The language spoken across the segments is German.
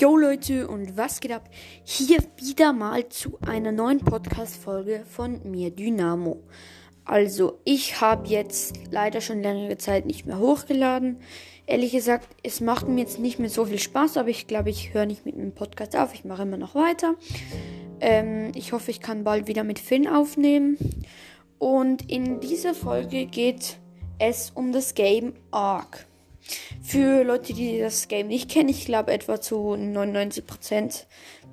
Yo Leute und was geht ab? Hier wieder mal zu einer neuen Podcast-Folge von mir, Dynamo. Also, ich habe jetzt leider schon längere Zeit nicht mehr hochgeladen. Ehrlich gesagt, es macht mir jetzt nicht mehr so viel Spaß, aber ich glaube, ich höre nicht mit dem Podcast auf. Ich mache immer noch weiter. Ähm, ich hoffe, ich kann bald wieder mit Finn aufnehmen. Und in dieser Folge geht es um das Game Ark. Für Leute, die das Game nicht kennen, ich glaube etwa zu 99%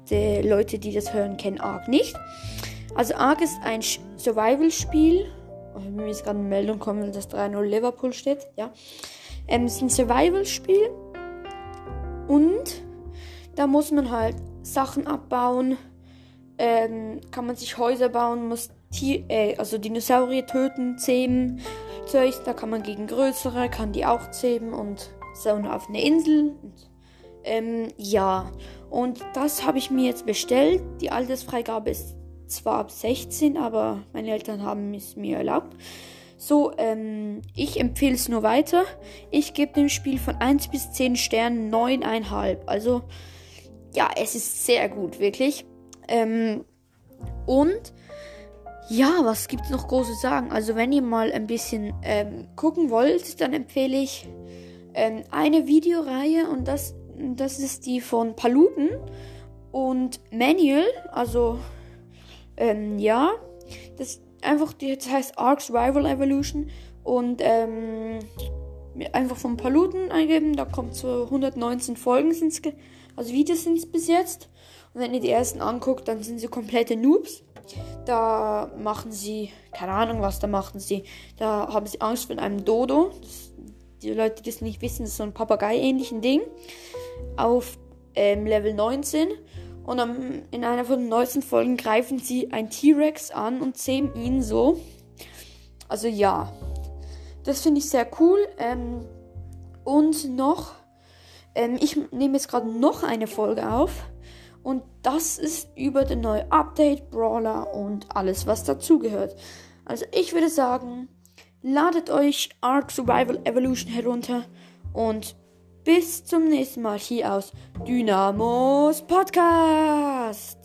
der Leute, die das hören, kennen Ark nicht. Also Ark ist ein Survival-Spiel. Oh, mir ist gerade eine Meldung gekommen, dass 3-0 Liverpool steht. Ja. Ähm, es ist ein Survival-Spiel. Und da muss man halt Sachen abbauen. Ähm, kann man sich Häuser bauen, muss Tier, äh, also Dinosaurier töten, zähmen Zeug. Da kann man gegen größere, kann die auch zähmen und so auf eine Insel. Und, ähm, ja, und das habe ich mir jetzt bestellt. Die Altersfreigabe ist zwar ab 16, aber meine Eltern haben es mir erlaubt. So, ähm, ich empfehle es nur weiter. Ich gebe dem Spiel von 1 bis 10 Sternen 9,5. Also, ja, es ist sehr gut, wirklich. Ähm, und ja, was gibt es noch großes sagen? Also, wenn ihr mal ein bisschen ähm, gucken wollt, dann empfehle ich ähm, eine Videoreihe und das, das ist die von Paluten und Manual. Also, ähm, ja, das einfach, das heißt Arcs Rival Evolution und ähm, einfach von Paluten eingeben. Da kommt so 119 Folgen sind's, also Videos sind es bis jetzt. Und wenn ihr die ersten anguckt, dann sind sie komplette Noobs. Da machen sie, keine Ahnung was, da machen sie, da haben sie Angst vor einem Dodo. Das, die Leute, die das nicht wissen, das ist so ein Papagei-ähnlichen Ding. Auf ähm, Level 19. Und am, in einer von den neuesten Folgen greifen sie ein T-Rex an und zähmen ihn so. Also ja, das finde ich sehr cool. Ähm, und noch, ähm, ich nehme jetzt gerade noch eine Folge auf. Und das ist über den neue Update, Brawler und alles, was dazugehört. Also ich würde sagen, ladet euch Ark Survival Evolution herunter und bis zum nächsten Mal hier aus Dynamos Podcast.